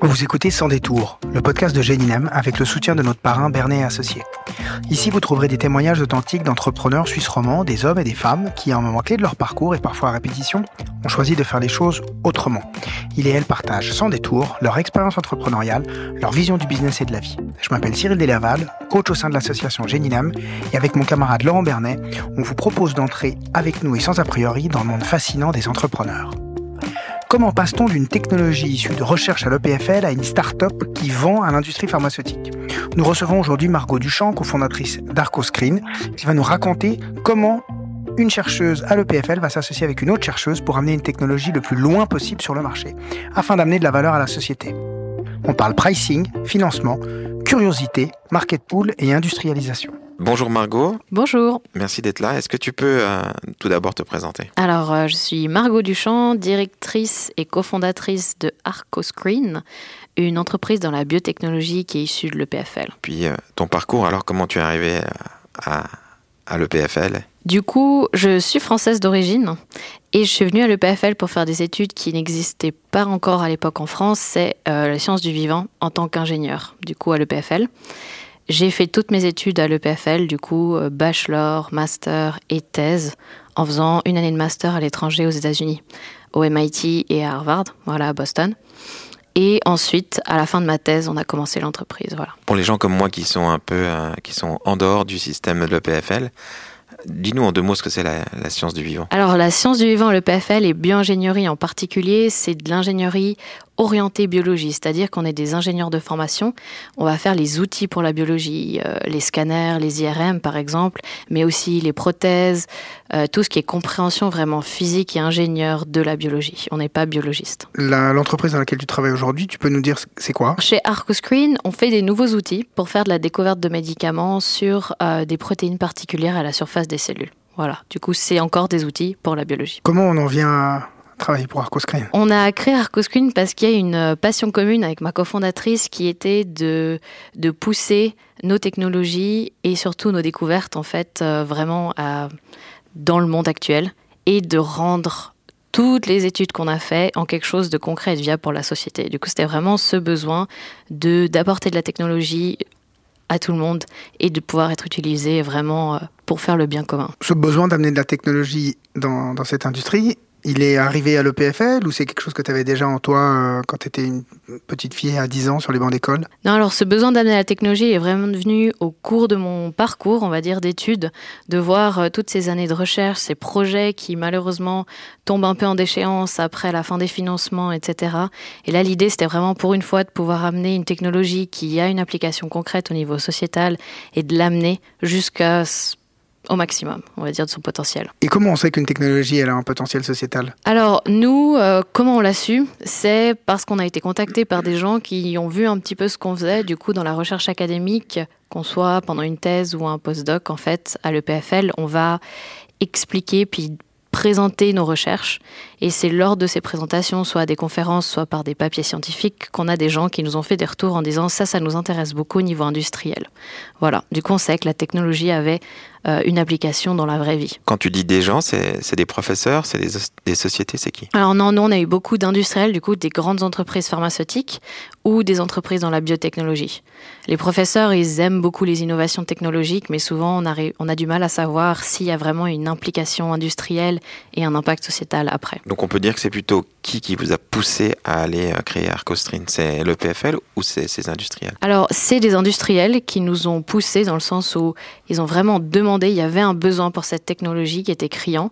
Vous écoutez Sans détour, le podcast de Géninem avec le soutien de notre parrain Bernet et. Ici, vous trouverez des témoignages authentiques d'entrepreneurs suisses romans, des hommes et des femmes qui, à un moment clé de leur parcours et parfois à répétition, ont choisi de faire les choses autrement. Ils et elles partagent sans détour leur expérience entrepreneuriale, leur vision du business et de la vie. Je m'appelle Cyril Delaval, coach au sein de l'association Géninem, et avec mon camarade Laurent Bernet, on vous propose d'entrer avec nous et sans a priori dans le monde fascinant des entrepreneurs. Comment passe-t-on d'une technologie issue de recherche à l'EPFL à une start-up qui vend à l'industrie pharmaceutique? Nous recevons aujourd'hui Margot Duchamp, cofondatrice d'ArcoScreen, qui va nous raconter comment une chercheuse à l'EPFL va s'associer avec une autre chercheuse pour amener une technologie le plus loin possible sur le marché, afin d'amener de la valeur à la société. On parle pricing, financement, curiosité, market pool et industrialisation. Bonjour Margot. Bonjour. Merci d'être là. Est-ce que tu peux euh, tout d'abord te présenter? Alors, euh, je suis Margot Duchamp, directrice et cofondatrice de ArcoScreen, une entreprise dans la biotechnologie qui est issue de l'EPFL. Puis euh, ton parcours, alors comment tu es arrivé à, à l'EPFL Du coup, je suis française d'origine et je suis venue à l'EPFL pour faire des études qui n'existaient pas encore à l'époque en France, c'est la science du vivant en tant qu'ingénieur, du coup à l'EPFL. J'ai fait toutes mes études à l'EPFL, du coup, euh, bachelor, master et thèse, en faisant une année de master à l'étranger aux États-Unis, au MIT et à Harvard, voilà, à Boston. Et ensuite, à la fin de ma thèse, on a commencé l'entreprise, voilà. Pour les gens comme moi qui sont un peu, euh, qui sont en dehors du système de l'EPFL, Dis-nous en deux mots ce que c'est la, la, science du vivant. Alors la science du vivant, le PFL et bioingénierie en particulier, c'est de l'ingénierie orientée biologie, c'est-à-dire qu'on est des ingénieurs de formation. On va faire les outils pour la biologie, euh, les scanners, les IRM par exemple, mais aussi les prothèses, euh, tout ce qui est compréhension vraiment physique et ingénieur de la biologie. On n'est pas biologiste. L'entreprise dans laquelle tu travailles aujourd'hui, tu peux nous dire c'est quoi? Chez ArcoScreen, on fait des nouveaux outils pour faire de la découverte de médicaments sur euh, des protéines particulières à la surface des cellules. Voilà, du coup, c'est encore des outils pour la biologie. Comment on en vient à travailler pour ArcoScreen On a créé ArcoScreen parce qu'il y a une passion commune avec ma cofondatrice qui était de, de pousser nos technologies et surtout nos découvertes en fait euh, vraiment à, dans le monde actuel et de rendre toutes les études qu'on a fait en quelque chose de concret et de viable pour la société. Du coup, c'était vraiment ce besoin de d'apporter de la technologie à tout le monde et de pouvoir être utilisé vraiment euh, pour faire le bien commun. Ce besoin d'amener de la technologie dans, dans cette industrie, il est arrivé à l'EPFL ou c'est quelque chose que tu avais déjà en toi euh, quand tu étais une petite fille à 10 ans sur les bancs d'école? Non, alors ce besoin d'amener la technologie est vraiment venu au cours de mon parcours, on va dire, d'études, de voir euh, toutes ces années de recherche, ces projets qui malheureusement tombent un peu en déchéance après la fin des financements, etc. Et là, l'idée, c'était vraiment pour une fois de pouvoir amener une technologie qui a une application concrète au niveau sociétal et de l'amener jusqu'à au maximum, on va dire, de son potentiel. Et comment on sait qu'une technologie elle a un potentiel sociétal? Alors nous, euh, comment on l'a su? C'est parce qu'on a été contacté par des gens qui ont vu un petit peu ce qu'on faisait, du coup, dans la recherche académique, qu'on soit pendant une thèse ou un postdoc, en fait, à l'EPFL, on va expliquer puis présenter nos recherches. Et c'est lors de ces présentations, soit à des conférences, soit par des papiers scientifiques, qu'on a des gens qui nous ont fait des retours en disant ça, ça nous intéresse beaucoup au niveau industriel. Voilà. Du coup, on sait que la technologie avait euh, une application dans la vraie vie. Quand tu dis des gens, c'est des professeurs, c'est des, des, sociétés, c'est qui? Alors non, nous on a eu beaucoup d'industriels, du coup des grandes entreprises pharmaceutiques ou des entreprises dans la biotechnologie. Les professeurs, ils aiment beaucoup les innovations technologiques, mais souvent on a, on a du mal à savoir s'il y a vraiment une implication industrielle et un impact sociétal après. Donc on peut dire que c'est plutôt qui qui vous a poussé à aller euh, créer Arcostrine C'est le PFL ou c'est ces industriels? Alors c'est des industriels qui nous ont poussés dans le sens où ils ont vraiment demandé il y avait un besoin pour cette technologie qui était criant.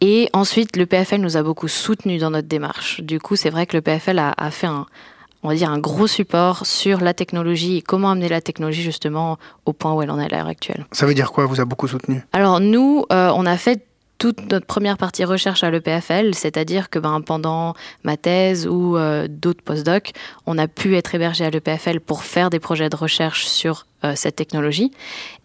Et ensuite, le PFL nous a beaucoup soutenus dans notre démarche. Du coup, c'est vrai que le PFL a, a, fait un, on va dire, un gros support sur la technologie et comment amener la technologie justement au point où elle en est à l'heure actuelle. Ça veut dire quoi, vous a beaucoup soutenu? Alors nous, euh, on a fait toute notre première partie recherche à l'EPFL, c'est-à-dire que ben, pendant ma thèse ou euh, d'autres postdocs, on a pu être hébergé à l'EPFL pour faire des projets de recherche sur euh, cette technologie.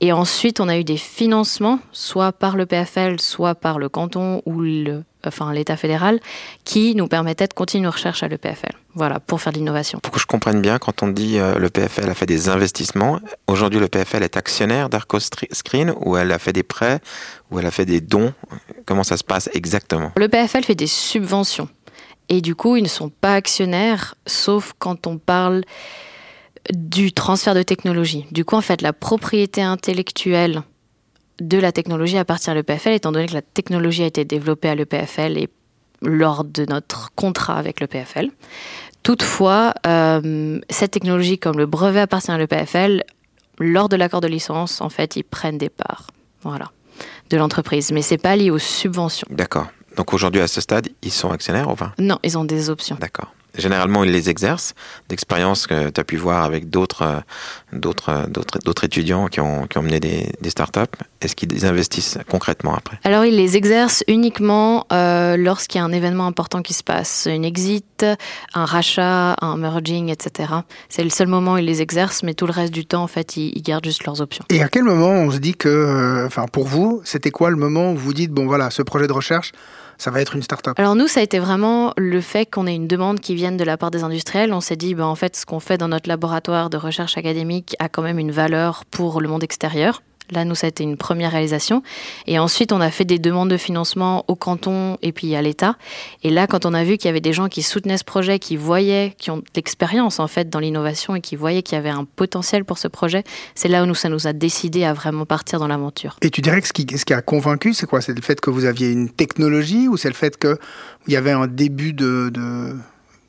Et ensuite, on a eu des financements, soit par le PFL, soit par le canton ou le, enfin l'État fédéral, qui nous permettaient de continuer nos recherches à l'EPFL. Voilà, pour faire de l'innovation. Pour que je comprenne bien, quand on dit euh, le PFL a fait des investissements, aujourd'hui le PFL est actionnaire d'ArcoScreen ou elle a fait des prêts ou elle a fait des dons? Comment ça se passe exactement? Le PFL fait des subventions. Et du coup, ils ne sont pas actionnaires, sauf quand on parle du transfert de technologie. Du coup, en fait, la propriété intellectuelle de la technologie appartient à l'EPFL, étant donné que la technologie a été développée à l'EPFL et lors de notre contrat avec l'EPFL. Toutefois, euh, cette technologie, comme le brevet appartient à l'EPFL, lors de l'accord de licence, en fait, ils prennent des parts. Voilà de l'entreprise, mais c'est pas lié aux subventions. D'accord. Donc aujourd'hui, à ce stade, ils sont actionnaires ou pas? Non, ils ont des options. D'accord. Généralement, ils les exercent. D'expérience que tu as pu voir avec d'autres, euh, d'autres, euh, d'autres, d'autres étudiants qui ont, qui ont mené des, des startups, est-ce qu'ils investissent concrètement après? Alors, ils les exercent uniquement euh, lorsqu'il y a un événement important qui se passe, une exit, un rachat, un merging, etc. C'est le seul moment où ils les exercent, mais tout le reste du temps, en fait, ils, ils gardent juste leurs options. Et à quel moment on se dit que, enfin, pour vous, c'était quoi le moment où vous dites, bon voilà, ce projet de recherche, ça va être une start-up Alors nous, ça a été vraiment le fait qu'on ait une demande qui vienne de la part des industriels. On s'est dit, ben, en fait, ce qu'on fait dans notre laboratoire de recherche académique a quand même une valeur pour le monde extérieur. Là, nous, ça a été une première réalisation. Et ensuite, on a fait des demandes de financement au canton et puis à l'État. Et là, quand on a vu qu'il y avait des gens qui soutenaient ce projet, qui voyaient, qui ont l'expérience en fait dans l'innovation et qui voyaient qu'il y avait un potentiel pour ce projet, c'est là où nous, ça nous a décidé à vraiment partir dans l'aventure. Et tu dirais que ce qui, ce qui a convaincu, c'est quoi? C'est le fait que vous aviez une technologie ou c'est le fait qu'il y avait un début de, de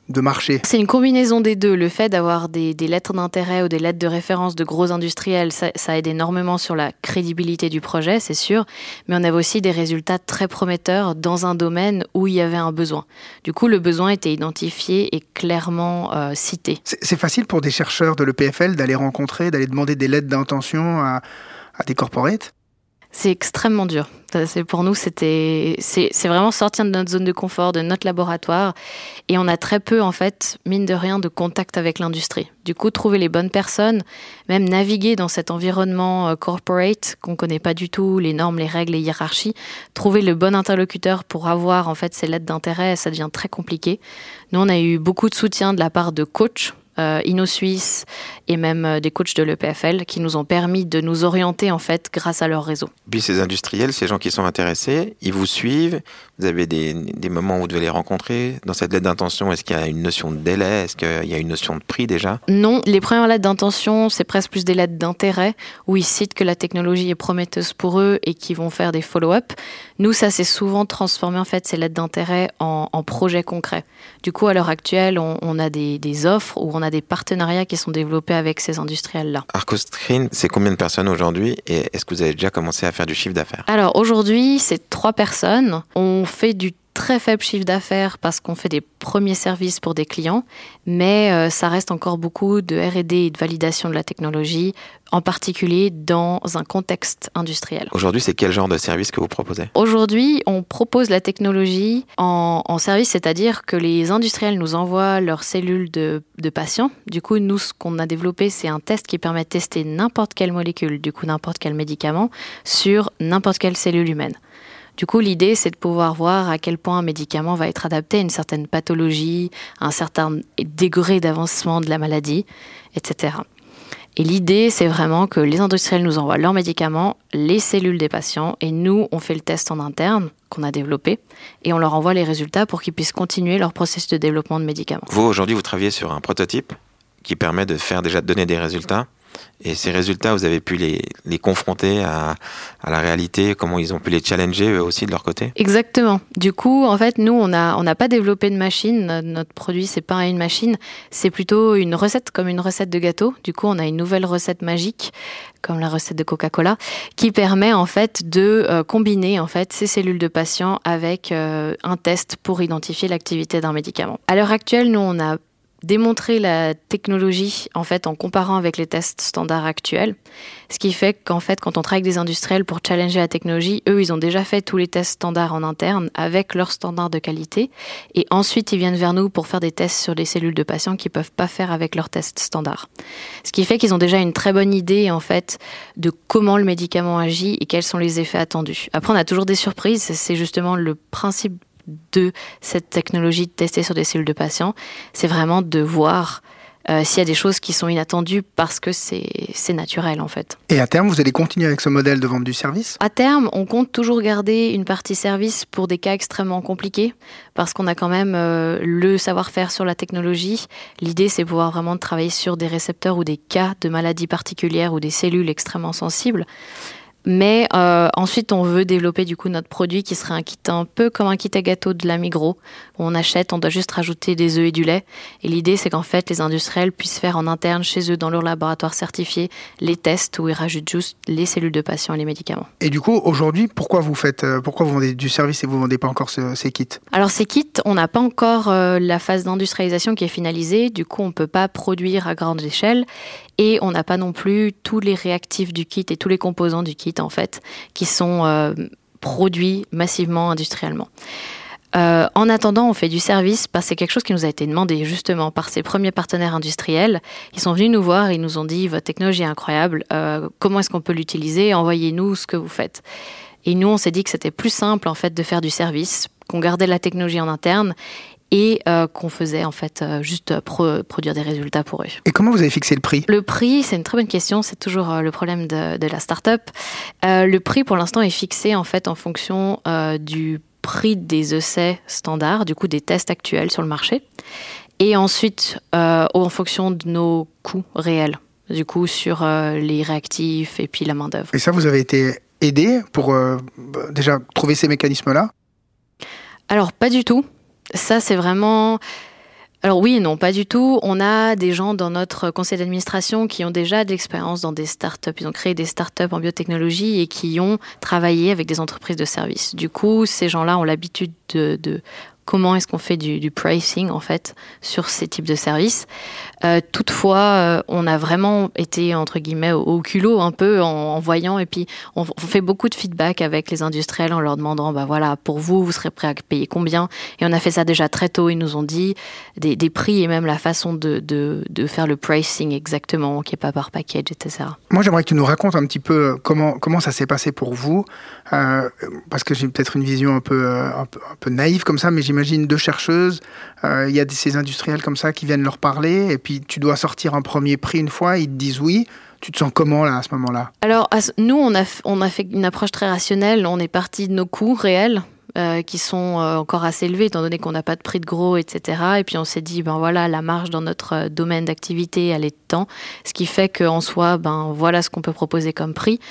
de marché C'est une combinaison des deux. Le fait d'avoir des, des, lettres d'intérêt ou des lettres de référence de gros industriels, ça, ça, aide énormément sur la crédibilité du projet, c'est sûr. Mais on avait aussi des résultats très prometteurs dans un domaine où il y avait un besoin. Du coup, le besoin était identifié et clairement euh, cité. C'est facile pour des chercheurs de l'EPFL d'aller rencontrer, d'aller demander des lettres d'intention à, à des corporates? C'est extrêmement dur. Pour nous, c'était, c'est vraiment sortir de notre zone de confort, de notre laboratoire, et on a très peu en fait, mine de rien, de contact avec l'industrie. Du coup, trouver les bonnes personnes, même naviguer dans cet environnement corporate qu'on connaît pas du tout, les normes, les règles, les hiérarchies, trouver le bon interlocuteur pour avoir en fait ces lettres d'intérêt, ça devient très compliqué. Nous, on a eu beaucoup de soutien de la part de coachs euh, InnoSuisse et même euh, des coachs de l'EPFL qui nous ont permis de nous orienter en fait grâce à leur réseau. Puis ces industriels, ces gens qui sont intéressés, ils vous suivent, vous avez des, des moments où vous devez les rencontrer. Dans cette lettre d'intention, est-ce qu'il y a une notion de délai? Est-ce qu'il y a une notion de prix déjà? Non, les premières lettres d'intention, c'est presque plus des lettres d'intérêt où ils citent que la technologie est prometteuse pour eux et qu'ils vont faire des follow-up. Nous, ça s'est souvent transformé en fait ces lettres d'intérêt en, en projets concrets. Du coup, à l'heure actuelle, on, on a des, des offres où on a des partenariats qui sont développés avec ces industriels-là. Arcoscreen, c'est combien de personnes aujourd'hui et est-ce que vous avez déjà commencé à faire du chiffre d'affaires? Alors aujourd'hui, c'est trois personnes. On fait du très faible chiffre d'affaires parce qu'on fait des premiers services pour des clients, mais euh, ça reste encore beaucoup de RD et de validation de la technologie, en particulier dans un contexte industriel. Aujourd'hui, c'est quel genre de service que vous proposez? Aujourd'hui, on propose la technologie en, en service, c'est-à-dire que les industriels nous envoient leurs cellules de, de patients. Du coup, nous, ce qu'on a développé, c'est un test qui permet de tester n'importe quelle molécule, du coup n'importe quel médicament, sur n'importe quelle cellule humaine. Du coup, l'idée, c'est de pouvoir voir à quel point un médicament va être adapté à une certaine pathologie, à un certain degré d'avancement de la maladie, etc. Et l'idée, c'est vraiment que les industriels nous envoient leurs médicaments, les cellules des patients, et nous, on fait le test en interne qu'on a développé, et on leur envoie les résultats pour qu'ils puissent continuer leur processus de développement de médicaments. Vous, aujourd'hui, vous travaillez sur un prototype qui permet de faire déjà donner des résultats et ces résultats, vous avez pu les, les confronter à, la réalité, comment ils ont pu les challenger eux aussi de leur côté? Exactement. Du coup, en fait, nous, on n'a pas développé de machine. Notre produit, c'est pas une machine, c'est plutôt une recette, comme une recette de gâteau. Du coup, on a une nouvelle recette magique, comme la recette de Coca-Cola, qui permet en fait de euh, combiner en fait ces cellules de patients avec euh, un test pour identifier l'activité d'un médicament. À l'heure actuelle, nous, on a démontrer la technologie en fait en comparant avec les tests standards actuels. Ce qui fait qu'en fait quand on travaille avec des industriels pour challenger la technologie eux ils ont déjà fait tous les tests standards en interne avec leurs standards de qualité. Et ensuite ils viennent vers nous pour faire des tests sur les cellules de patients qui peuvent pas faire avec leurs tests standards. Ce qui fait qu'ils ont déjà une très bonne idée en fait de comment le médicament agit et quels sont les effets attendus. Après on a toujours des surprises. C'est justement le principe de cette technologie de tester sur des cellules de patients, c'est vraiment de voir euh, s'il y a des choses qui sont inattendues parce que c'est naturel en fait. Et à terme, vous allez continuer avec ce modèle de vente du service? À terme, on compte toujours garder une partie service pour des cas extrêmement compliqués parce qu'on a quand même euh, le savoir-faire sur la technologie. L'idée, c'est pouvoir vraiment travailler sur des récepteurs ou des cas de maladies particulières ou des cellules extrêmement sensibles. Mais euh, ensuite, on veut développer du coup notre produit qui serait un kit un peu comme un kit à gâteau de la Migros. Où on achète, on doit juste rajouter des œufs et du lait. Et l'idée, c'est qu'en fait, les industriels puissent faire en interne chez eux, dans leur laboratoire certifié, les tests où ils rajoutent juste les cellules de patients et les médicaments. Et du coup, aujourd'hui, pourquoi vous faites, euh, pourquoi vous vendez du service et vous vendez pas encore ces kits? Alors ces kits, on n'a pas encore euh, la phase d'industrialisation qui est finalisée. Du coup, on peut pas produire à grande échelle et on n'a pas non plus tous les réactifs du kit et tous les composants du kit en fait qui sont euh, produits massivement industriellement. Euh, en attendant, on fait du service parce que c'est quelque chose qui nous a été demandé justement par ses premiers partenaires industriels. Ils sont venus nous voir ils nous ont dit votre technologie est incroyable, euh, comment est-ce qu'on peut l'utiliser Envoyez-nous ce que vous faites. Et nous, on s'est dit que c'était plus simple en fait de faire du service, qu'on gardait la technologie en interne et euh, qu'on faisait en fait euh, juste produire des résultats pour eux. Et comment vous avez fixé le prix? Le prix, c'est une très bonne question. C'est toujours euh, le problème de, de la start-up. le prix, pour l'instant, est fixé en fait en fonction du prix des essais standards, du coup des tests actuels sur le marché, et ensuite en fonction de nos coûts réels, du coup sur les réactifs et puis la main d'œuvre. Et ça, vous avez été aidé pour déjà trouver ces mécanismes-là? Alors pas du tout ça, c'est vraiment... Alors oui non, pas du tout. On a des gens dans notre conseil d'administration qui ont déjà de l'expérience dans des startups. Ils ont créé des startups en biotechnologie et qui ont travaillé avec des entreprises de services. Du coup, ces gens-là ont l'habitude de, de comment est-ce qu'on fait du, pricing en fait sur ces types de services. Euh, toutefois, euh, on a vraiment été entre guillemets au, culot un peu en, voyant et puis on, fait beaucoup de feedback avec les industriels en leur demandant bah voilà pour vous vous serez prêt à payer combien? Et on a fait ça déjà très tôt ils nous ont dit des, prix et même la façon de, faire le pricing exactement qui est pas par package etc. Moi j'aimerais que tu nous racontes un petit peu comment comment ça s'est passé pour vous euh, parce que j'ai peut-être une vision un peu, un peu, un peu naïve comme ça mais j'imagine deux chercheuses il y a ces industriels comme ça qui viennent leur parler et puis tu dois sortir un premier prix une fois, ils te disent oui. Tu te sens comment là à ce moment-là? Alors nous, on a, fait une approche très rationnelle. On est parti de nos coûts réels. Euh, qui sont euh, encore assez élevés étant donné qu'on n'a pas de prix de gros, etc. Et puis on s'est dit, ben voilà, la marge dans notre euh, domaine d'activité, elle est de temps, ce qui fait qu'en soi, ben voilà ce qu'on peut proposer comme prix.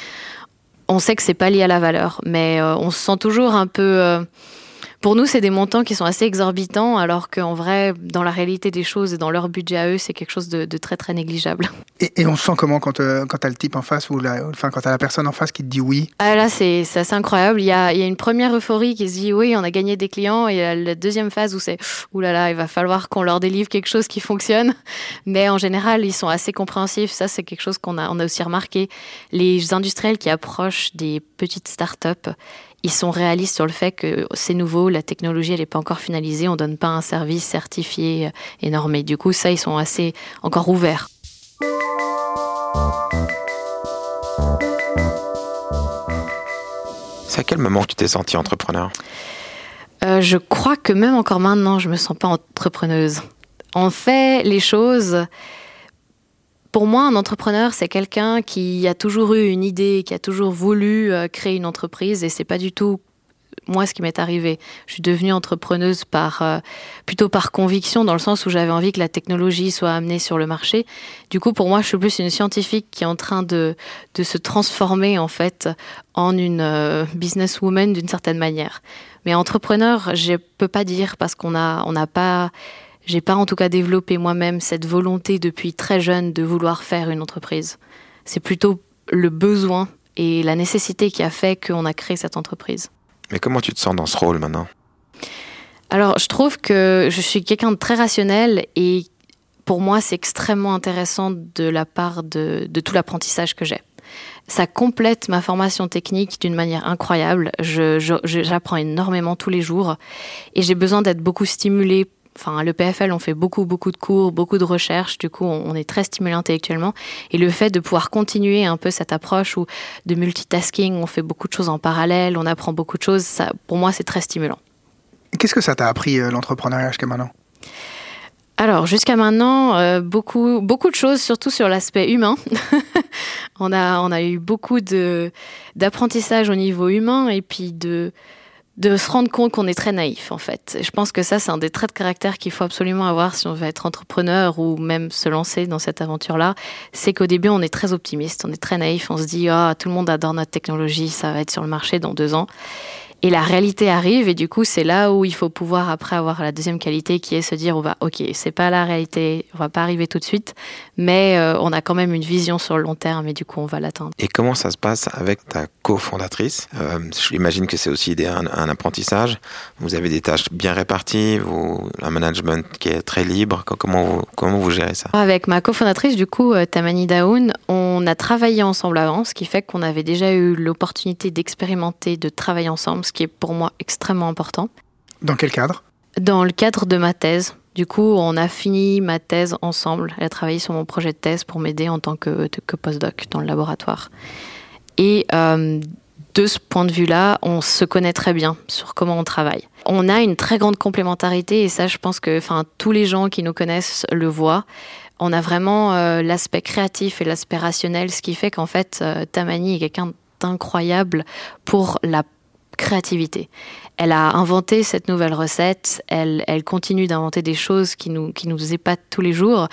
On sait que c'est pas lié à la valeur, mais on se sent toujours un peu pour nous, c'est des montants qui sont assez exorbitants, alors qu'en vrai, dans la réalité des choses et dans leur budget à eux, c'est quelque chose de, très très négligeable. Et, on se sent comment quand, euh, quand tu as le type en face ou la, enfin, quand tu as la personne en face qui te dit oui? Ah Là, c'est assez incroyable. Il y, a, il y a une première euphorie qui se dit oui, on a gagné des clients, et la deuxième phase où c'est oulala, là là, il va falloir qu'on leur délivre quelque chose qui fonctionne. Mais en général, ils sont assez compréhensifs. Ça, c'est quelque chose qu'on a, on a aussi remarqué. Les industriels qui approchent des petites startups, ils sont réalistes sur le fait que c'est nouveau, la technologie elle n'est pas encore finalisée, on donne pas un service certifié euh, et normé. Du coup, ça, ils sont assez encore ouverts. C'est à quel moment tu t'es sentie entrepreneur? Euh, Je crois que même encore maintenant, je me sens pas entrepreneuse. On fait les choses pour moi, un entrepreneur, c'est quelqu'un qui a toujours eu une idée, qui a toujours voulu euh, créer une entreprise, et c'est pas du tout moi ce qui m'est arrivé. Je suis devenue entrepreneuse par euh, plutôt par conviction, dans le sens où j'avais envie que la technologie soit amenée sur le marché. Du coup, pour moi, je suis plus une scientifique qui est en train de, se transformer en fait en une euh, businesswoman d'une certaine manière. Mais entrepreneur, je peux pas dire parce qu'on a on n'a pas j'ai pas en tout cas développé moi-même cette volonté depuis très jeune de vouloir faire une entreprise. C'est plutôt le besoin et la nécessité qui a fait qu'on a créé cette entreprise. Mais comment tu te sens dans ce rôle maintenant? Alors, je trouve que je suis quelqu'un de très rationnel et pour moi, c'est extrêmement intéressant de la part de, de tout l'apprentissage que j'ai. Ça complète ma formation technique d'une manière incroyable. J'apprends énormément tous les jours et j'ai besoin d'être beaucoup stimulée enfin, le PFL, on fait beaucoup, beaucoup de cours, beaucoup de recherches. Du coup, on est très stimulé intellectuellement. Et le fait de pouvoir continuer un peu cette approche ou de multitasking, on fait beaucoup de choses en parallèle, on apprend beaucoup de choses, ça, pour moi, c'est très stimulant. Qu'est-ce que ça t'a appris, euh, l'entrepreneuriat jusqu'à maintenant? Alors, jusqu'à maintenant, euh, beaucoup, beaucoup de choses, surtout sur l'aspect humain. on, a, on a eu beaucoup d'apprentissage au niveau humain et puis de, de se rendre compte qu'on est très naïf en fait. je pense que ça, c'est un des traits de caractère qu'il faut absolument avoir si on veut être entrepreneur ou même se lancer dans cette aventure-là. C'est qu'au début, on est très optimiste, on est très naïf, on se dit ah tout le monde adore notre technologie, ça va être sur le marché dans deux ans. Et la réalité arrive et du coup c'est là où il faut pouvoir après avoir la deuxième qualité qui est se dire on va ok c'est pas la réalité on va pas arriver tout de suite mais euh, on a quand même une vision sur le long terme et du coup on va l'atteindre. Et comment ça se passe avec ta cofondatrice? Euh, J'imagine que c'est aussi un, un, apprentissage. Vous avez des tâches bien réparties, vous, un management qui est très libre. Comment vous, comment vous gérez ça? Avec ma cofondatrice du coup euh, Tamani Daoun, on a travaillé ensemble avant, ce qui fait qu'on avait déjà eu l'opportunité d'expérimenter, de travailler ensemble ce qui est pour moi extrêmement important. Dans quel cadre? Dans le cadre de ma thèse. Du coup, on a fini ma thèse ensemble. Elle a travaillé sur mon projet de thèse pour m'aider en tant que, que postdoc dans le laboratoire. Et euh, de ce point de vue-là, on se connaît très bien sur comment on travaille. On a une très grande complémentarité et ça, je pense que enfin, tous les gens qui nous connaissent le voient. On a vraiment euh, l'aspect créatif et l'aspect rationnel, ce qui fait qu'en fait, euh, Tamani est quelqu'un d'incroyable pour la créativité. Elle a inventé cette nouvelle recette, elle, continue d'inventer des choses qui nous, qui nous épatent tous les jours.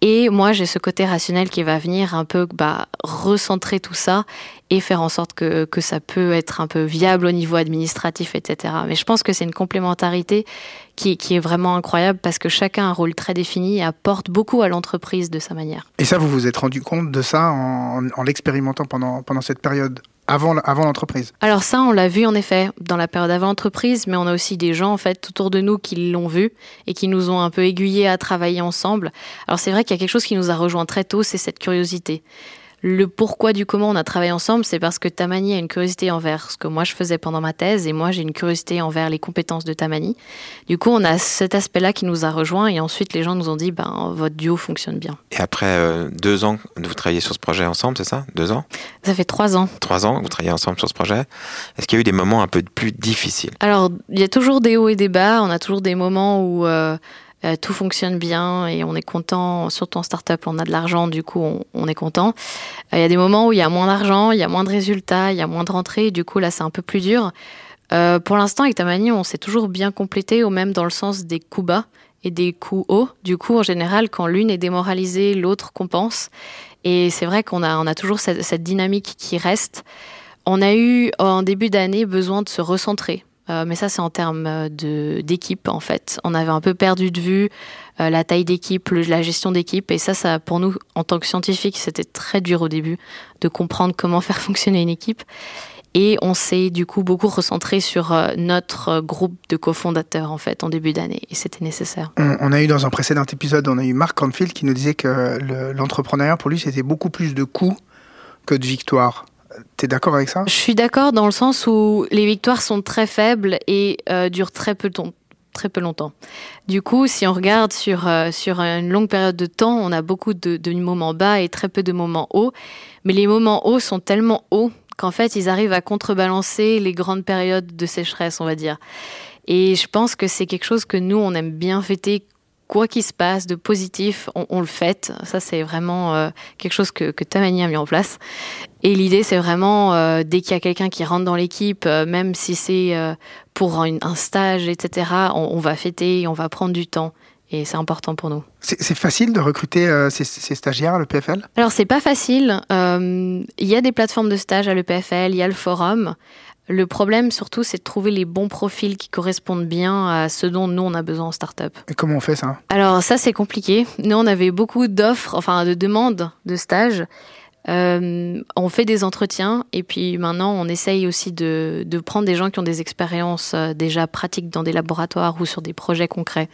Et moi, j'ai ce côté rationnel qui va venir un peu bah, recentrer tout ça et faire en sorte que, que ça peut être un peu viable au niveau administratif, etc. Mais je pense que c'est une complémentarité qui, qui, est vraiment incroyable parce que chacun a un rôle très défini et apporte beaucoup à l'entreprise de sa manière. Et ça, vous vous êtes rendu compte de ça en, en l'expérimentant pendant, pendant cette période avant, avant l'entreprise? Alors ça, on l'a vu en effet dans la période avant l'entreprise, mais on a aussi des gens en fait autour de nous qui l'ont vu et qui nous ont un peu aiguillés à travailler ensemble. Alors c'est vrai qu'il y a quelque chose qui nous a rejoint très tôt, c'est cette curiosité le pourquoi du comment on a travaillé ensemble, c'est parce que Tamani a une curiosité envers ce que moi je faisais pendant ma thèse et moi j'ai une curiosité envers les compétences de Tamani. Du coup, on a cet aspect-là qui nous a rejoints et ensuite les gens nous ont dit ben votre duo fonctionne bien. Et après euh, deux ans, vous travaillez sur ce projet ensemble, c'est ça? Deux ans? Ça fait trois ans. Trois ans, vous travaillez ensemble sur ce projet. Est-ce qu'il y a eu des moments un peu plus difficiles? Alors, il y a toujours des hauts et des bas. On a toujours des moments où euh, euh, tout fonctionne bien et on est content. Surtout en startup, on a de l'argent, du coup, on, est content. Euh, il y a des moments où il y a moins d'argent, il y a moins de résultats, il y a moins de rentrées. Du coup, là, c'est un peu plus dur. Euh, pour l'instant, avec Tamani, on s'est toujours bien complété, au même dans le sens des coups bas et des coups hauts. Du coup, en général, quand l'une est démoralisée, l'autre compense. Et c'est vrai qu'on a, a toujours cette, cette dynamique qui reste. On a eu en début d'année besoin de se recentrer euh, mais ça, c'est en termes euh, d'équipe, en fait. On avait un peu perdu de vue euh, la taille d'équipe, la gestion d'équipe. Et ça, ça, pour nous, en tant que scientifiques, c'était très dur au début de comprendre comment faire fonctionner une équipe. Et on s'est du coup beaucoup recentré sur notre groupe de cofondateurs en fait en début d'année et c'était nécessaire. On, a eu dans un précédent épisode, on a eu Mark Canfield qui nous disait que l'entrepreneuriat pour lui c'était beaucoup plus de coûts que de victoires. Tu es d'accord avec ça? Je suis d'accord dans le sens où les victoires sont très faibles et euh, durent très peu, très peu longtemps. Du coup, si on regarde sur, euh, sur une longue période de temps, on a beaucoup de, de, moments bas et très peu de moments hauts. Mais les moments hauts sont tellement hauts qu'en fait, ils arrivent à contrebalancer les grandes périodes de sécheresse, on va dire. Et je pense que c'est quelque chose que nous, on aime bien fêter quoi qu'il se passe de positif, on, le fait. Ça, c'est vraiment euh, quelque chose que, que Tamani a mis en place. Et l'idée, c'est vraiment, euh, dès qu'il y a quelqu'un qui rentre dans l'équipe, euh, même si c'est pour un, stage, etc., on, va fêter, on va prendre du temps. Et c'est important pour nous. C'est facile de recruter ces, ces, stagiaires à l'EPFL? Alors, c'est pas facile. Il y a des plateformes de stage à l'EPFL, il y a le forum. Le problème surtout, c'est de trouver les bons profils qui correspondent bien à ce dont nous on a besoin en startup. Et comment on fait ça? Alors ça c'est compliqué. Nous on avait beaucoup d'offres, enfin de demandes de stages. Euh, on fait des entretiens et puis maintenant on essaye aussi de, de prendre des gens qui ont des expériences euh, déjà pratiques dans des laboratoires ou sur des projets concrets.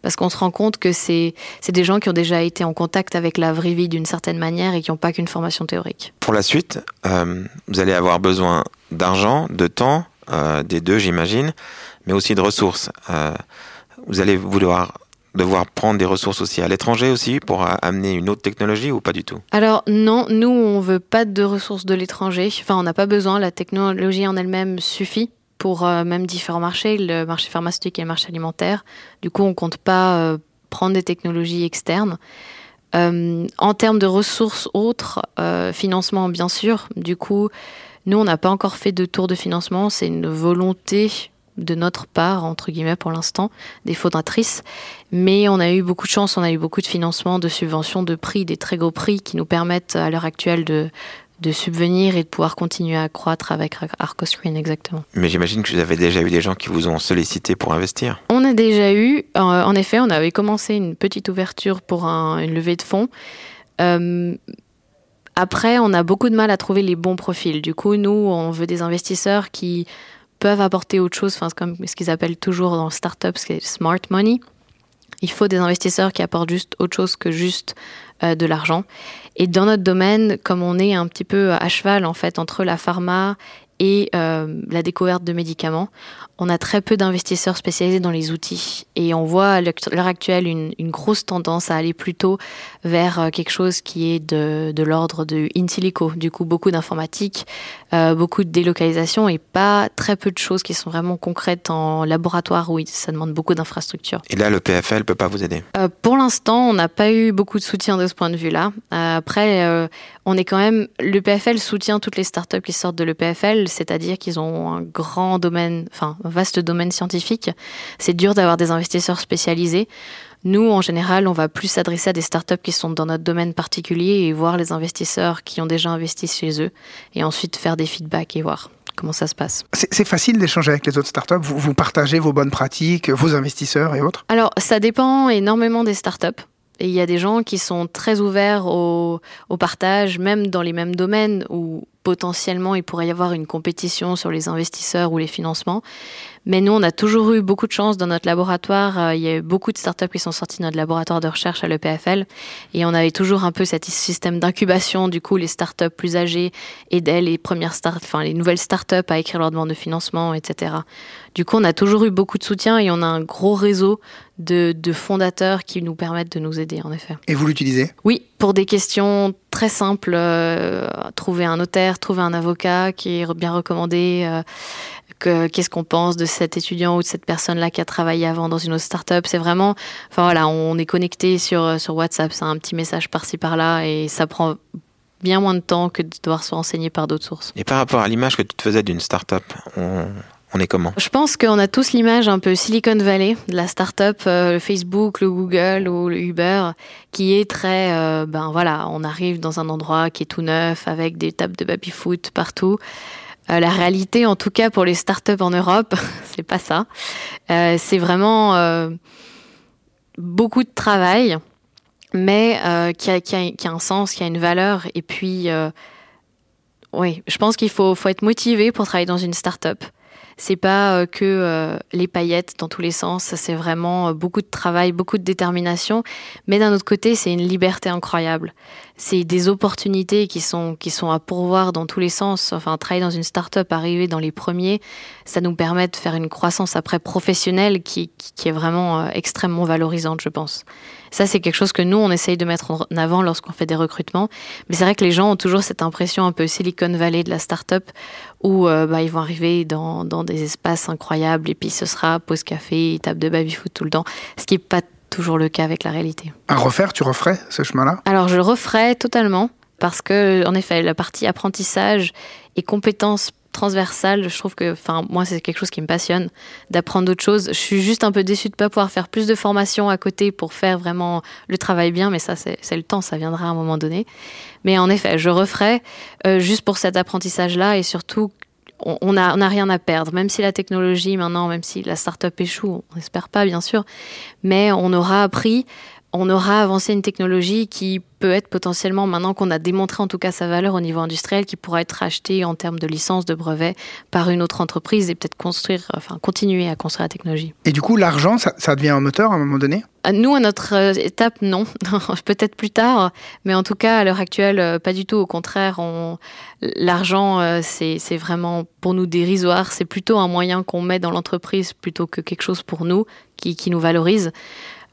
Parce qu'on se rend compte que c'est des gens qui ont déjà été en contact avec la vraie vie d'une certaine manière et qui n'ont pas qu'une formation théorique. Pour la suite, euh, vous allez avoir besoin d'argent, de temps, euh, des deux j'imagine, mais aussi de ressources. Euh, vous allez vouloir devoir prendre des ressources aussi à l'étranger aussi pour amener une autre technologie ou pas du tout? Alors non, nous on veut pas de ressources de l'étranger. Enfin, on n'a pas besoin. La technologie en elle-même suffit pour euh, même différents marchés, le marché pharmaceutique et le marché alimentaire. Du coup, on compte pas prendre des technologies externes. en termes de ressources autres, financement bien sûr, du coup, nous, on n'a pas encore fait de tour de financement, c'est une volonté de notre part, entre guillemets pour l'instant, des fondatrices. Mais on a eu beaucoup de chance, on a eu beaucoup de financement, de subventions, de prix, des très gros prix qui nous permettent à l'heure actuelle de, de subvenir et de pouvoir continuer à croître avec ArcoScreen exactement. Mais j'imagine que vous avez déjà eu des gens qui vous ont sollicité pour investir. On a déjà eu, euh, en effet, on avait commencé une petite ouverture pour une levée de fonds. Euh, après, on a beaucoup de mal à trouver les bons profils. Du coup, nous, on veut des investisseurs qui peuvent apporter autre chose, enfin, comme ce qu'ils appellent toujours dans startup, c'est smart money. Il faut des investisseurs qui apportent juste autre chose que juste euh, de l'argent. Et dans notre domaine, comme on est un petit peu à cheval en fait entre la pharma et euh, la découverte de médicaments, on a très peu d'investisseurs spécialisés dans les outils. Et on voit à l'heure actuelle une, une, grosse tendance à aller plutôt vers euh, quelque chose qui est de, de l'ordre de in silico. Du coup, beaucoup d'informatique, euh, beaucoup de délocalisation et pas très peu de choses qui sont vraiment concrètes en laboratoire où ça demande beaucoup d'infrastructures. Et là, le PFL ne peut pas vous aider? Euh, Pour l'instant, on n'a pas eu beaucoup de soutien de ce point de vue-là. Après, on est quand même... Le PFL soutient toutes les startups qui sortent de l'EPFL, c'est-à-dire qu'ils ont un grand domaine, enfin vaste domaine scientifique. C'est dur d'avoir des investisseurs spécialisés. Nous, en général, on va plus s'adresser à des startups qui sont dans notre domaine particulier et voir les investisseurs qui ont déjà investi chez eux et ensuite faire des feedbacks et voir comment ça se passe. C'est facile d'échanger avec les autres startups? Vous, vous partagez vos bonnes pratiques, vos investisseurs et autres? Alors, ça dépend énormément des startups. Il y a des gens qui sont très ouverts au, au partage, même dans les mêmes domaines où potentiellement il pourrait y avoir une compétition sur les investisseurs ou les financements. Mais nous, on a toujours eu beaucoup de chance dans notre laboratoire. Euh, il y a eu beaucoup de startups qui sont sorties de notre laboratoire de recherche à l'EPFL. Et on avait toujours un peu cet système d'incubation. Du coup, les startups plus âgées aidaient les premières start, enfin, les nouvelles startups à écrire leur demande de financement, etc. Du coup, on a toujours eu beaucoup de soutien et on a un gros réseau de, de fondateurs qui nous permettent de nous aider, en effet. Et vous l'utilisez? Oui, pour des questions très simples. Euh, trouver un notaire, trouver un avocat qui est bien recommandé. Euh, qu'est-ce qu'on pense de cet étudiant ou de cette personne-là qui a travaillé avant dans une autre start-up. C'est vraiment, enfin voilà, on est connecté sur, sur WhatsApp, c'est un petit message par-ci par-là et ça prend bien moins de temps que de devoir se renseigner par d'autres sources. Et par rapport à l'image que tu te faisais d'une start-up, on, on est comment? Je pense qu'on a tous l'image un peu Silicon Valley de la start-up, euh, le Facebook, le Google ou le Uber, qui est très, euh, ben voilà, on arrive dans un endroit qui est tout neuf avec des tables de baby-foot partout. Euh, la réalité, en tout cas pour les startups en Europe, c'est pas ça. Euh, c'est vraiment euh, beaucoup de travail, mais qui a, a, un sens, qui a une valeur. Et puis, oui, je pense qu'il faut, faut être motivé pour travailler dans une startup. C'est pas que les paillettes dans tous les sens, c'est vraiment beaucoup de travail, beaucoup de détermination, mais d'un autre côté, c'est une liberté incroyable c'est des opportunités qui sont, qui sont à pourvoir dans tous les sens. Enfin, travailler dans une start-up, arriver dans les premiers, ça nous permet de faire une croissance après professionnelle qui, qui est vraiment euh, extrêmement valorisante, je pense. Ça, c'est quelque chose que nous, on essaye de mettre en avant lorsqu'on fait des recrutements. Mais c'est vrai que les gens ont toujours cette impression un peu Silicon Valley de la start-up où euh, bah, ils vont arriver dans, dans des espaces incroyables et puis ce sera pause café, table de baby-foot tout le temps. Ce qui n'est pas toujours le cas avec la réalité. À refaire, tu referais ce chemin-là? Alors je le referais totalement parce que, en effet, la partie apprentissage et compétences transversales, je trouve que, enfin, moi, c'est quelque chose qui me passionne d'apprendre d'autres choses. Je suis juste un peu déçue de pas pouvoir faire plus de formations à côté pour faire vraiment le travail bien, mais ça, c'est le temps, ça viendra à un moment donné. Mais en effet, je referai euh, juste pour cet apprentissage-là et surtout on n'a a rien à perdre, même si la technologie maintenant, même si la start-up échoue, on n'espère pas bien sûr, mais on aura appris, on aura avancé une technologie qui peut être potentiellement, maintenant qu'on a démontré en tout cas sa valeur au niveau industriel, qui pourra être achetée en termes de licence, de brevet par une autre entreprise et peut-être construire, enfin continuer à construire la technologie. Et du coup, l'argent, ça, ça devient un moteur à un moment donné? Nous, à notre euh, étape, non. Peut-être plus tard, mais en tout cas, à l'heure actuelle, euh, pas du tout. Au contraire, on... l'argent, euh, c'est vraiment pour nous dérisoire. C'est plutôt un moyen qu'on met dans l'entreprise plutôt que quelque chose pour nous qui, qui nous valorise.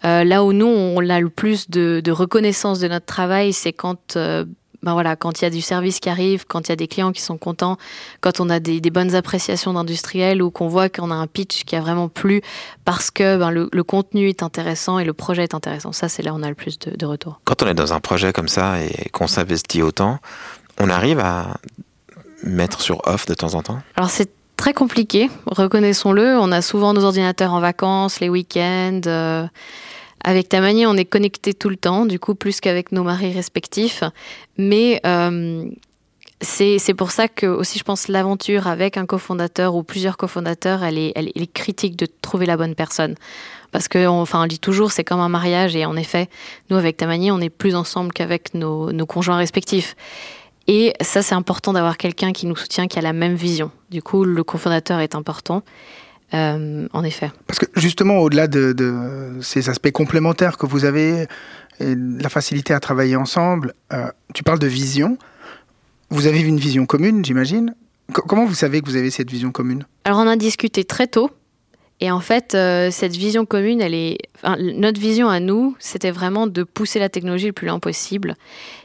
Euh, là où nous, on a le plus de, de reconnaissance de notre travail, c'est quand ben voilà, quand il y a du service qui arrive, quand il y a des clients qui sont contents, quand on a des, bonnes appréciations d'industriels ou qu'on voit qu'on a un pitch qui a vraiment plu parce que ben, le, contenu est intéressant et le projet est intéressant. Ça, c'est là où on a le plus de, de retour. Quand on est dans un projet comme ça et qu'on s'investit autant, on arrive à mettre sur off de temps en temps? Alors c'est très compliqué, reconnaissons-le. On a souvent nos ordinateurs en vacances, les week-ends. Euh, avec Tamani, on est connecté tout le temps, du coup plus qu'avec nos maris respectifs. Mais euh, c'est pour ça que aussi je pense l'aventure avec un cofondateur ou plusieurs cofondateurs, elle est, elle, est critique de trouver la bonne personne. Parce que, enfin, on dit toujours, c'est comme un mariage et en effet, nous avec Tamani, on est plus ensemble qu'avec nos, nos conjoints respectifs. Et ça, c'est important d'avoir quelqu'un qui nous soutient, qui a la même vision. Du coup, le cofondateur est important. Euh, en effet. Parce que justement, au-delà de, ces aspects complémentaires que vous avez, et la facilité à travailler ensemble, euh, tu parles de vision. Vous avez une vision commune, j'imagine. comment vous savez que vous avez cette vision commune? Alors, on a discuté très tôt. Et en fait, euh, cette vision commune, notre vision à nous, c'était vraiment de pousser la technologie le plus loin possible.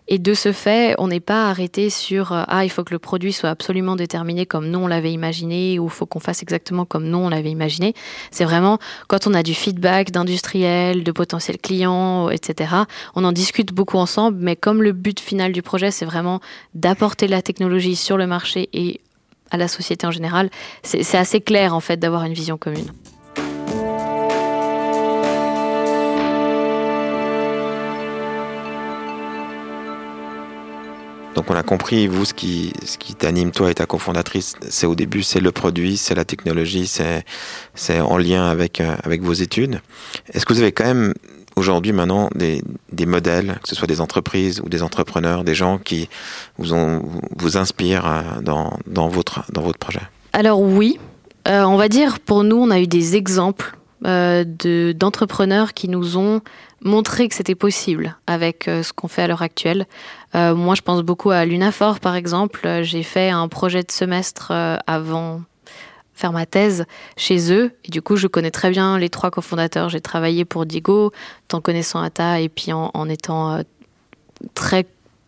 Et de ce fait, on n'est pas arrêté sur euh, ah il faut que le produit soit absolument déterminé comme nous on l'avait imaginé ou il faut qu'on fasse exactement comme nous on l'avait imaginé. C'est vraiment quand on a du feedback d'industriels, de potentiels clients, etc. On en discute beaucoup ensemble, mais comme le but final du projet, c'est vraiment d'apporter la technologie sur le marché et à la société en général, c'est assez clair en fait d'avoir une vision commune. Donc on a compris, vous, ce qui, ce qui t'anime, toi et ta cofondatrice, c'est au début, c'est le produit, c'est la technologie, c'est, en lien avec, euh, avec vos études. Est-ce que vous avez quand même aujourd'hui maintenant des, des modèles, que ce soit des entreprises ou des entrepreneurs, des gens qui vous, ont, vous inspirent euh, dans, dans, votre, dans votre projet? Alors oui, euh, on va dire pour nous, on a eu des exemples euh, de, d'entrepreneurs qui nous ont montré que c'était possible avec euh, ce qu'on fait à l'heure actuelle. Euh, moi, je pense beaucoup à Lunafor, par exemple. J'ai fait un projet de semestre euh, avant faire ma thèse chez eux. Du coup, je connais très bien les trois cofondateurs. J'ai travaillé pour Digo, en connaissant Ata et puis en, étant très,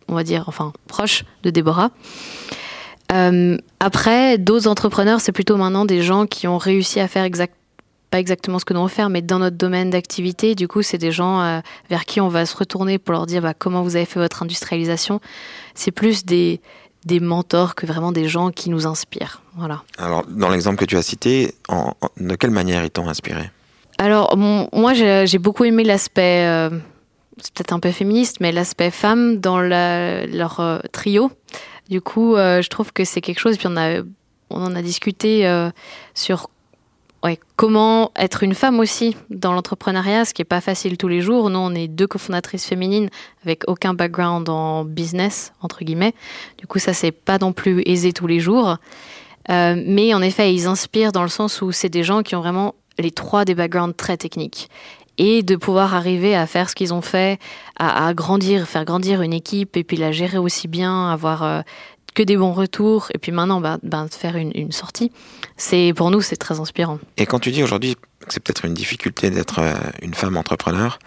on va dire, enfin, proche de Déborah. Euh, après, d'autres entrepreneurs, c'est plutôt maintenant des gens qui ont réussi à faire exactement pas exactement ce que nous on faire, mais dans notre domaine d'activité, du coup, c'est des gens euh, vers qui on va se retourner pour leur dire bah, comment vous avez fait votre industrialisation. C'est plus des, des mentors que vraiment des gens qui nous inspirent. Voilà. Alors, dans l'exemple que tu as cité, en, de quelle manière ils t'ont inspiré? Alors, moi, j'ai beaucoup aimé l'aspect, euh, c'est peut-être un peu féministe, mais l'aspect femme dans la, leur euh, trio. Du coup, je trouve que c'est quelque chose, puis on, a, on en a discuté sur ouais, comment être une femme aussi dans l'entrepreneuriat, ce qui est pas facile tous les jours. Nous, on est deux cofondatrices féminines avec aucun background en business entre guillemets. Du coup, ça c'est pas non plus aisé tous les jours. Euh, mais en effet, ils inspirent dans le sens où c'est des gens qui ont vraiment les trois des backgrounds très techniques et de pouvoir arriver à faire ce qu'ils ont fait, à, à, faire grandir une équipe et puis la gérer aussi bien, avoir euh, que des bons retours et puis maintenant bah, bah, faire une, une sortie, c'est pour nous c'est très inspirant. Et quand tu dis aujourd'hui que c'est peut-être une difficulté d'être euh, une femme entrepreneur,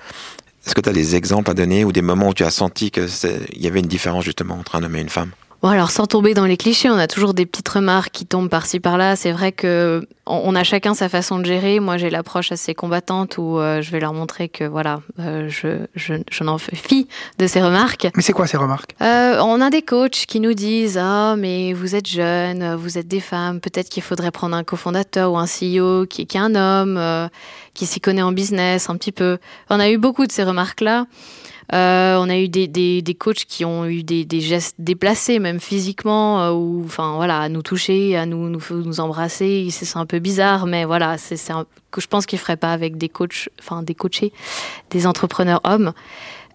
est-ce que tu as des exemples à donner ou des moments où tu as senti qu'il y avait une différence justement entre un homme et une femme? Bon alors sans tomber dans les clichés, on a toujours des petites remarques qui tombent par-ci par-là. C'est vrai que on a chacun sa façon de gérer. Moi j'ai l'approche assez combattante où euh, je vais leur montrer que voilà, euh, je, je, je n'en fais fi de ces remarques. Mais c'est quoi ces remarques? Euh, On a des coachs qui nous disent ah mais vous êtes jeunes, vous êtes des femmes, peut-être qu'il faudrait prendre un cofondateur ou un CEO qui, qui est un homme, euh, qui s'y connaît en business un petit peu. On a eu beaucoup de ces remarques là. Euh, on a eu des, des, coachs qui ont eu des, des gestes déplacés, même physiquement, euh, ou enfin voilà, à nous toucher, à nous nous, nous embrasser. C'est un peu bizarre, mais voilà, c'est que je pense qu'ils feraient pas avec des coachs, enfin des coachés, des entrepreneurs hommes.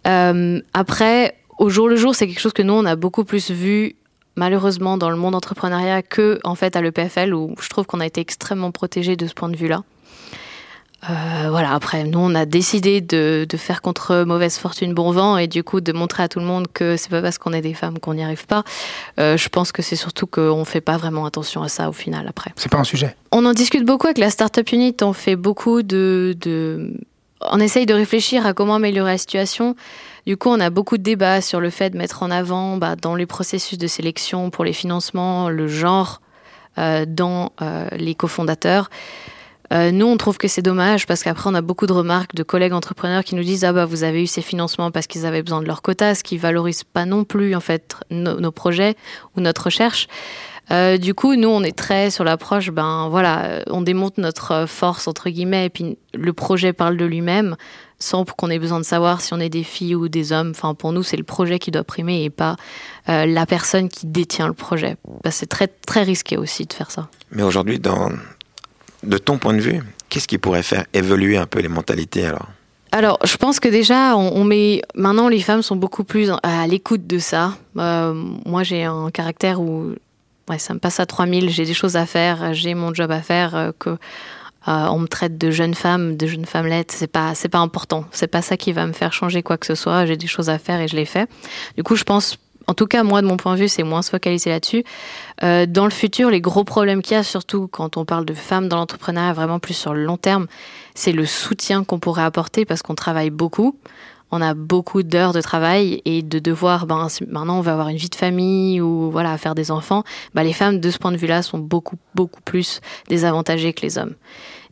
Euh, après, au jour le jour, c'est quelque chose que nous on a beaucoup plus vu malheureusement dans le monde entrepreneuriat que en fait à l'EPFL où je trouve qu'on a été extrêmement protégé de ce point de vue-là. Euh, voilà, après, nous, on a décidé de, de, faire contre mauvaise fortune bon vent et du coup de montrer à tout le monde que c'est pas parce qu'on est des femmes qu'on n'y arrive pas. Euh, je pense que c'est surtout qu'on fait pas vraiment attention à ça au final après. C'est pas un sujet. On en discute beaucoup avec la Startup Unit. On fait beaucoup de, de... On essaye de réfléchir à comment améliorer la situation. Du coup, on a beaucoup de débats sur le fait de mettre en avant bah, dans les processus de sélection pour les financements le genre euh, dans les cofondateurs. Euh, nous, on trouve que c'est dommage parce qu'après, on a beaucoup de remarques de collègues entrepreneurs qui nous disent ah bah vous avez eu ces financements parce qu'ils avaient besoin de leur quota, ce qui valorise pas non plus en fait nos projets ou notre recherche. Euh, du coup, nous, on est très sur l'approche, ben voilà, on démonte notre force entre guillemets, et puis le projet parle de lui-même, sans qu'on ait besoin de savoir si on est des filles ou des hommes. Enfin, pour nous, c'est le projet qui doit primer et pas euh, la personne qui détient le projet. Ben, c'est très très risqué aussi de faire ça. Mais aujourd'hui, dans de ton point de vue, qu'est-ce qui pourrait faire évoluer un peu les mentalités alors alors, je pense que déjà, on, met maintenant les femmes sont beaucoup plus à l'écoute de ça. Euh, moi, j'ai un caractère où ça me passe à 3000, j'ai des choses à faire, j'ai mon job à faire, euh, que euh, on me traite de jeune femme, de jeune femmelette, c'est pas c'est pas important, c'est pas ça qui va me faire changer quoi que ce soit. J'ai des choses à faire et je les fais. Du coup, je pense en tout cas, moi, de mon point de vue, c'est moins se focaliser là-dessus. Euh, dans le futur, les gros problèmes qu'il y a, surtout quand on parle de femmes dans l'entrepreneuriat, vraiment plus sur le long terme, c'est le soutien qu'on pourrait apporter parce qu'on travaille beaucoup. On a beaucoup d'heures de travail et de devoir, ben, maintenant on va avoir une vie de famille ou voilà, faire des enfants. Ben, les femmes, de ce point de vue-là, sont beaucoup, beaucoup plus désavantagées que les hommes.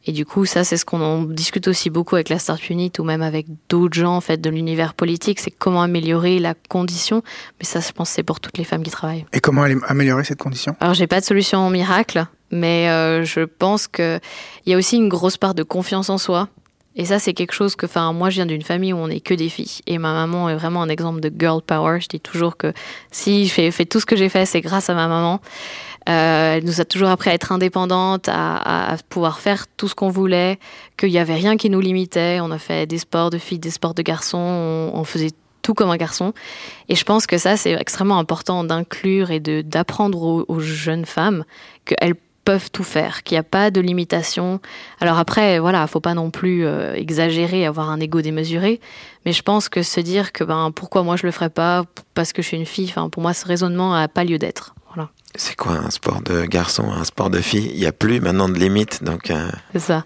Et du coup, ça, c'est ce qu'on discute aussi beaucoup avec la Start Unit ou même avec d'autres gens en fait de l'univers politique, c'est comment améliorer la condition. Mais ça, je pense, c'est pour toutes les femmes qui travaillent. Et comment améliorer cette condition? Alors, j'ai pas de solution miracle, mais euh, je pense que il y a aussi une grosse part de confiance en soi. Et ça, c'est quelque chose que, enfin, moi, je viens d'une famille où on n'est que des filles. Et ma maman est vraiment un exemple de girl power. Je dis toujours que si je fais, tout ce que j'ai fait, c'est grâce à ma maman. Euh, elle nous a toujours appris à être indépendante, à, pouvoir faire tout ce qu'on voulait, qu'il n'y avait rien qui nous limitait. On a fait des sports de filles, des sports de garçons, on, faisait tout comme un garçon. Et je pense que ça, c'est extrêmement important d'inclure et d'apprendre aux, aux, jeunes femmes qu'elles peuvent tout faire, qu'il n'y a pas de limitation. Alors après, voilà, faut pas non plus euh, exagérer, avoir un ego démesuré, mais je pense que se dire que ben pourquoi moi je le ferais pas parce que je suis une fille, enfin pour moi ce raisonnement a pas lieu d'être. Voilà. C'est quoi un sport de garçon, un sport de fille? Il n'y a plus maintenant de limite, donc. Euh... C'est ça.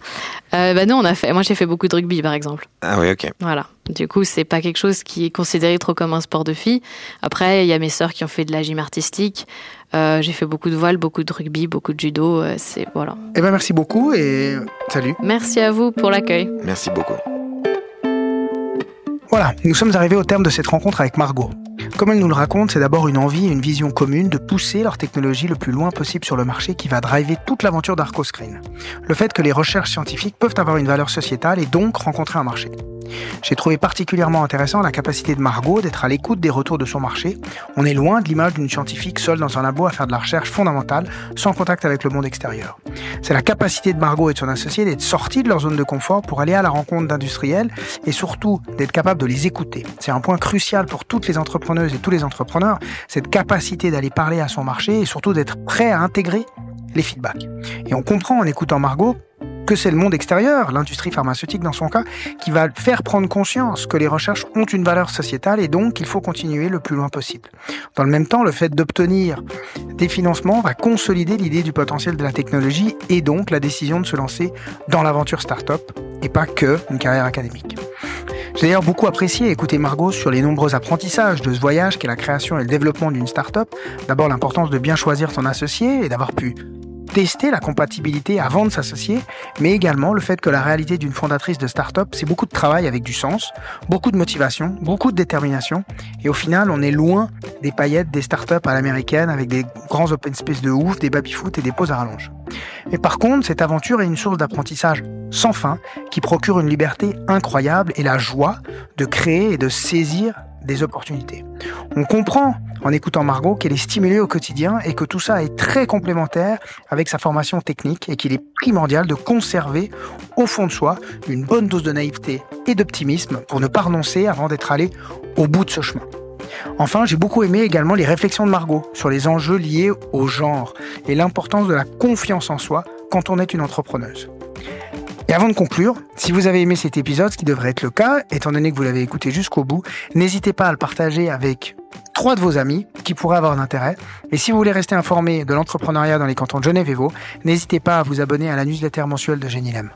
Euh, bah nous, on a fait. Moi, j'ai fait beaucoup de rugby, par exemple. Ah oui, ok. Voilà. Du coup, c'est pas quelque chose qui est considéré trop comme un sport de fille. Après, il y a mes sœurs qui ont fait de la gym artistique. Euh, j'ai fait beaucoup de voile, beaucoup de rugby, beaucoup de judo. Euh, c'est voilà. Eh ben, merci beaucoup et salut. Merci à vous pour l'accueil. Merci beaucoup. Voilà, nous sommes arrivés au terme de cette rencontre avec Margot. Comme elle nous le raconte, c'est d'abord une envie et une vision commune de pousser leur technologie le plus loin possible sur le marché qui va driver toute l'aventure d'ArcoScreen. Le fait que les recherches scientifiques peuvent avoir une valeur sociétale et donc rencontrer un marché. J'ai trouvé particulièrement intéressant la capacité de Margot d'être à l'écoute des retours de son marché. On est loin de l'image d'une scientifique seule dans un labo à faire de la recherche fondamentale, sans contact avec le monde extérieur. C'est la capacité de Margot et de son associé d'être sortis de leur zone de confort pour aller à la rencontre d'industriels et surtout d'être capable de les écouter. C'est un point crucial pour toutes les entrepreneuses et tous les entrepreneurs, cette capacité d'aller parler à son marché et surtout d'être prêt à intégrer les feedbacks. Et on comprend en écoutant Margot que c'est le monde extérieur, l'industrie pharmaceutique dans son cas, qui va faire prendre conscience que les recherches ont une valeur sociétale et donc il faut continuer le plus loin possible. Dans le même temps, le fait d'obtenir des financements va consolider l'idée du potentiel de la technologie et donc la décision de se lancer dans l'aventure start-up et pas que une carrière académique. J'ai d'ailleurs beaucoup apprécié écouter Margot sur les nombreux apprentissages de ce voyage qu'est la création et le développement d'une start-up. D'abord l'importance de bien choisir son associé et d'avoir pu tester la compatibilité avant de s'associer, mais également le fait que la réalité d'une fondatrice de start-up, c'est beaucoup de travail avec du sens, beaucoup de motivation, beaucoup de détermination, et au final, on est loin des paillettes des start-up à l'américaine avec des grands open space de ouf, des baby-foot et des pauses à rallonge. Mais par contre, cette aventure est une source d'apprentissage sans fin qui procure une liberté incroyable et la joie de créer et de saisir des opportunités. On comprend en écoutant Margot qu'elle est stimulée au quotidien et que tout ça est très complémentaire avec sa formation technique et qu'il est primordial de conserver au fond de soi une bonne dose de naïveté et d'optimisme pour ne pas renoncer avant d'être allé au bout de ce chemin. Enfin, j'ai beaucoup aimé également les réflexions de Margot sur les enjeux liés au genre et l'importance de la confiance en soi quand on est une entrepreneuse. Et avant de conclure, si vous avez aimé cet épisode, ce qui devrait être le cas, étant donné que vous l'avez écouté jusqu'au bout, n'hésitez pas à le partager avec trois de vos amis qui pourraient avoir d'intérêt. Et si vous voulez rester informé de l'entrepreneuriat dans les cantons de Genève et Vaud, n'hésitez pas à vous abonner à la newsletter mensuelle de Génilem.